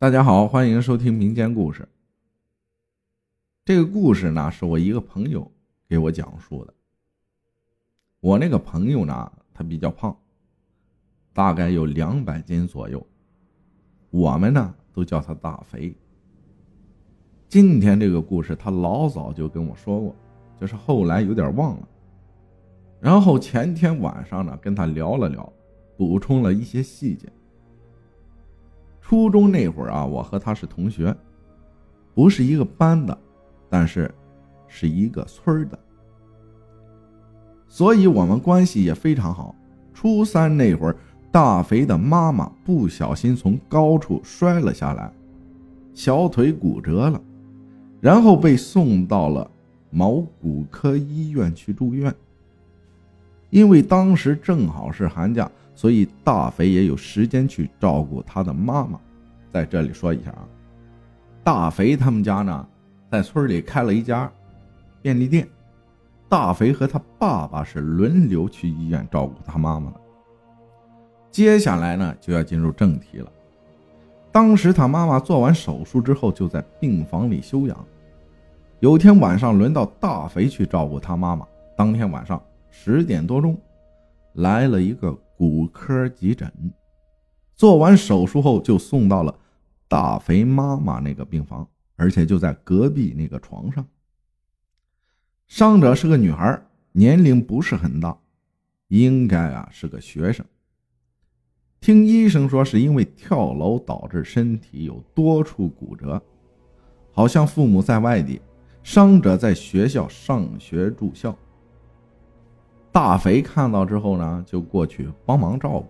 大家好，欢迎收听民间故事。这个故事呢，是我一个朋友给我讲述的。我那个朋友呢，他比较胖，大概有两百斤左右。我们呢，都叫他大肥。今天这个故事，他老早就跟我说过，就是后来有点忘了。然后前天晚上呢，跟他聊了聊，补充了一些细节。初中那会儿啊，我和他是同学，不是一个班的，但是是一个村的，所以我们关系也非常好。初三那会儿，大肥的妈妈不小心从高处摔了下来，小腿骨折了，然后被送到了某骨科医院去住院。因为当时正好是寒假。所以大肥也有时间去照顾他的妈妈。在这里说一下啊，大肥他们家呢，在村里开了一家便利店。大肥和他爸爸是轮流去医院照顾他妈妈的。接下来呢，就要进入正题了。当时他妈妈做完手术之后，就在病房里休养。有天晚上，轮到大肥去照顾他妈妈。当天晚上十点多钟，来了一个。骨科急诊，做完手术后就送到了大肥妈妈那个病房，而且就在隔壁那个床上。伤者是个女孩，年龄不是很大，应该啊是个学生。听医生说，是因为跳楼导致身体有多处骨折，好像父母在外地，伤者在学校上学住校。大肥看到之后呢，就过去帮忙照顾。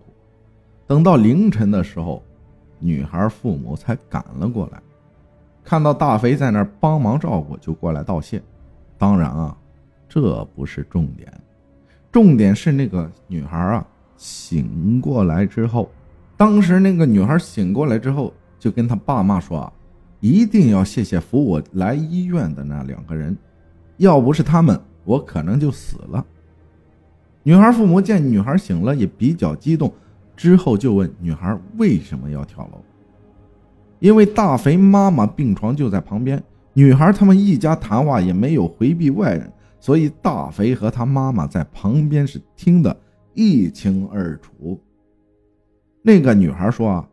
等到凌晨的时候，女孩父母才赶了过来。看到大肥在那儿帮忙照顾，就过来道谢。当然啊，这不是重点，重点是那个女孩啊醒过来之后，当时那个女孩醒过来之后，就跟她爸妈说啊，一定要谢谢扶我来医院的那两个人，要不是他们，我可能就死了。女孩父母见女孩醒了，也比较激动，之后就问女孩为什么要跳楼。因为大肥妈妈病床就在旁边，女孩他们一家谈话也没有回避外人，所以大肥和他妈妈在旁边是听得一清二楚。那个女孩说啊，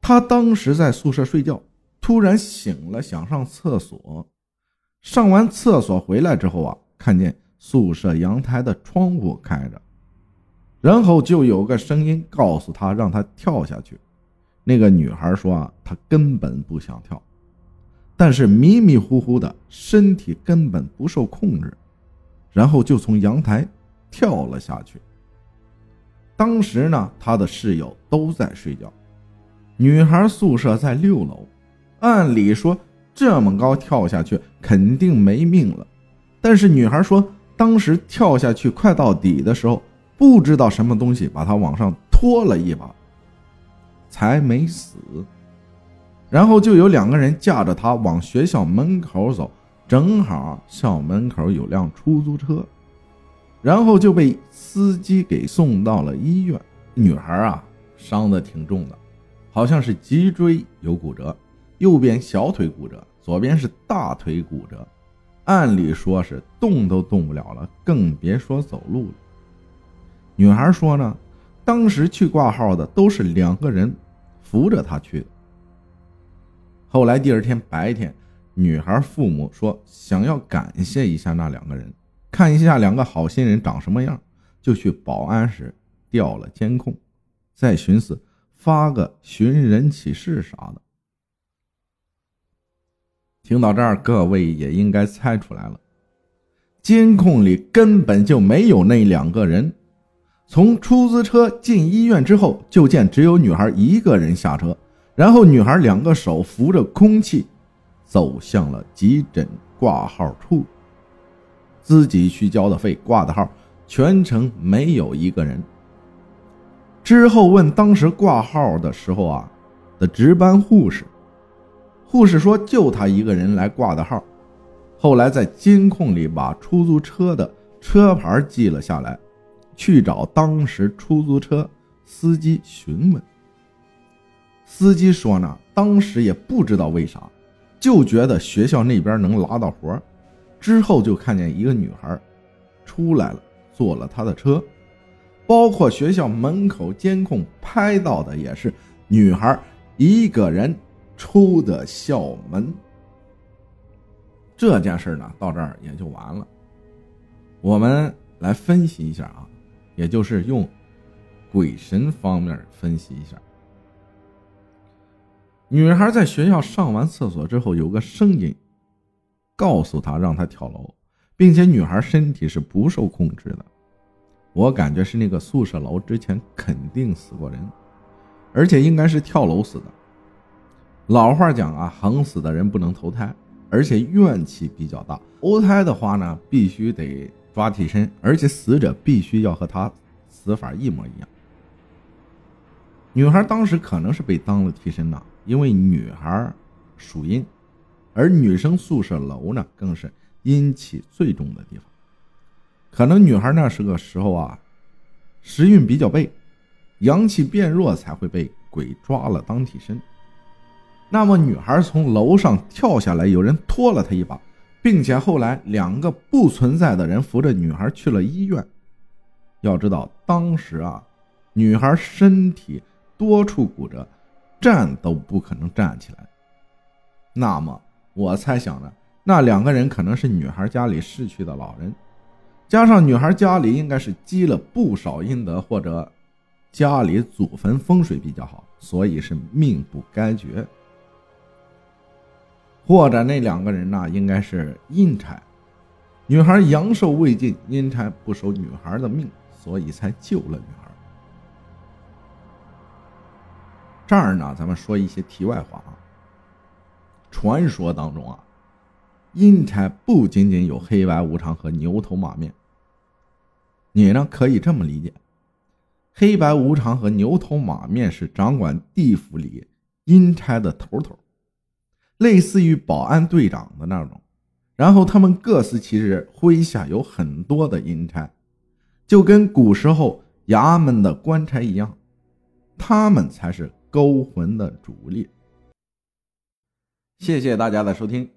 她当时在宿舍睡觉，突然醒了，想上厕所，上完厕所回来之后啊，看见。宿舍阳台的窗户开着，然后就有个声音告诉他让他跳下去。那个女孩说啊，她根本不想跳，但是迷迷糊糊的身体根本不受控制，然后就从阳台跳了下去。当时呢，她的室友都在睡觉，女孩宿舍在六楼，按理说这么高跳下去肯定没命了，但是女孩说。当时跳下去快到底的时候，不知道什么东西把他往上拖了一把，才没死。然后就有两个人架着他往学校门口走，正好校门口有辆出租车，然后就被司机给送到了医院。女孩啊，伤的挺重的，好像是脊椎有骨折，右边小腿骨折，左边是大腿骨折。按理说是动都动不了了，更别说走路了。女孩说呢，当时去挂号的都是两个人扶着她去的。后来第二天白天，女孩父母说想要感谢一下那两个人，看一下两个好心人长什么样，就去保安室调了监控，再寻思发个寻人启事啥的。听到这儿，各位也应该猜出来了，监控里根本就没有那两个人。从出租车进医院之后，就见只有女孩一个人下车，然后女孩两个手扶着空气，走向了急诊挂号处。自己去交的费，挂的号，全程没有一个人。之后问当时挂号的时候啊的值班护士。护士说：“就他一个人来挂的号。”后来在监控里把出租车的车牌记了下来，去找当时出租车司机询问。司机说：“呢，当时也不知道为啥，就觉得学校那边能拉到活之后就看见一个女孩出来了，坐了他的车，包括学校门口监控拍到的也是女孩一个人出的校门。这件事呢，到这儿也就完了。我们来分析一下啊，也就是用鬼神方面分析一下。女孩在学校上完厕所之后，有个声音告诉她让她跳楼，并且女孩身体是不受控制的。我感觉是那个宿舍楼之前肯定死过人，而且应该是跳楼死的。老话讲啊，横死的人不能投胎，而且怨气比较大。投胎的话呢，必须得抓替身，而且死者必须要和他死法一模一样。女孩当时可能是被当了替身呐。因为女孩属阴，而女生宿舍楼呢，更是阴气最重的地方。可能女孩那是个时候啊，时运比较背，阳气变弱，才会被鬼抓了当替身。那么女孩从楼上跳下来，有人拖了她一把，并且后来两个不存在的人扶着女孩去了医院。要知道，当时啊，女孩身体多处骨折。站都不可能站起来。那么我猜想呢，那两个人可能是女孩家里逝去的老人，加上女孩家里应该是积了不少阴德，或者家里祖坟风水比较好，所以是命不该绝。或者那两个人呢，应该是阴差，女孩阳寿未尽，阴差不收女孩的命，所以才救了女孩。这儿呢，咱们说一些题外话啊。传说当中啊，阴差不仅仅有黑白无常和牛头马面。你呢可以这么理解：黑白无常和牛头马面是掌管地府里阴差的头头，类似于保安队长的那种。然后他们各司其职，麾下有很多的阴差，就跟古时候衙门的官差一样，他们才是。勾魂的主力。谢谢大家的收听。